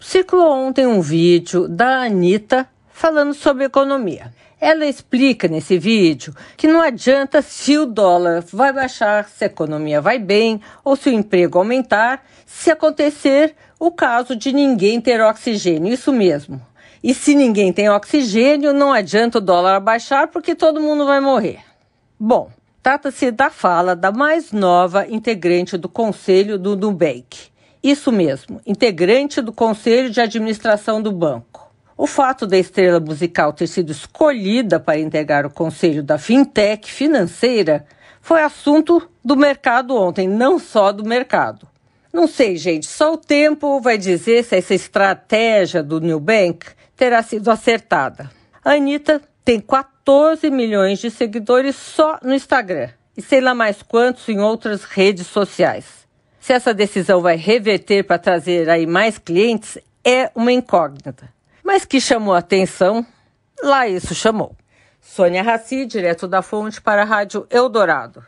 circulou ontem um vídeo da Anitta falando sobre economia. Ela explica nesse vídeo que não adianta se o dólar vai baixar, se a economia vai bem ou se o emprego aumentar, se acontecer o caso de ninguém ter oxigênio. Isso mesmo. E se ninguém tem oxigênio, não adianta o dólar baixar porque todo mundo vai morrer. Bom, trata-se da fala da mais nova integrante do conselho do Nubank. Isso mesmo, integrante do conselho de administração do banco. O fato da estrela musical ter sido escolhida para integrar o conselho da fintech financeira foi assunto do mercado ontem, não só do mercado. Não sei, gente, só o tempo vai dizer se essa estratégia do Nubank terá sido acertada. A Anitta tem 14 milhões de seguidores só no Instagram e sei lá mais quantos em outras redes sociais. Se essa decisão vai reverter para trazer aí mais clientes é uma incógnita. Mas que chamou atenção, lá isso chamou. Sônia Raci, direto da fonte para a Rádio Eldorado.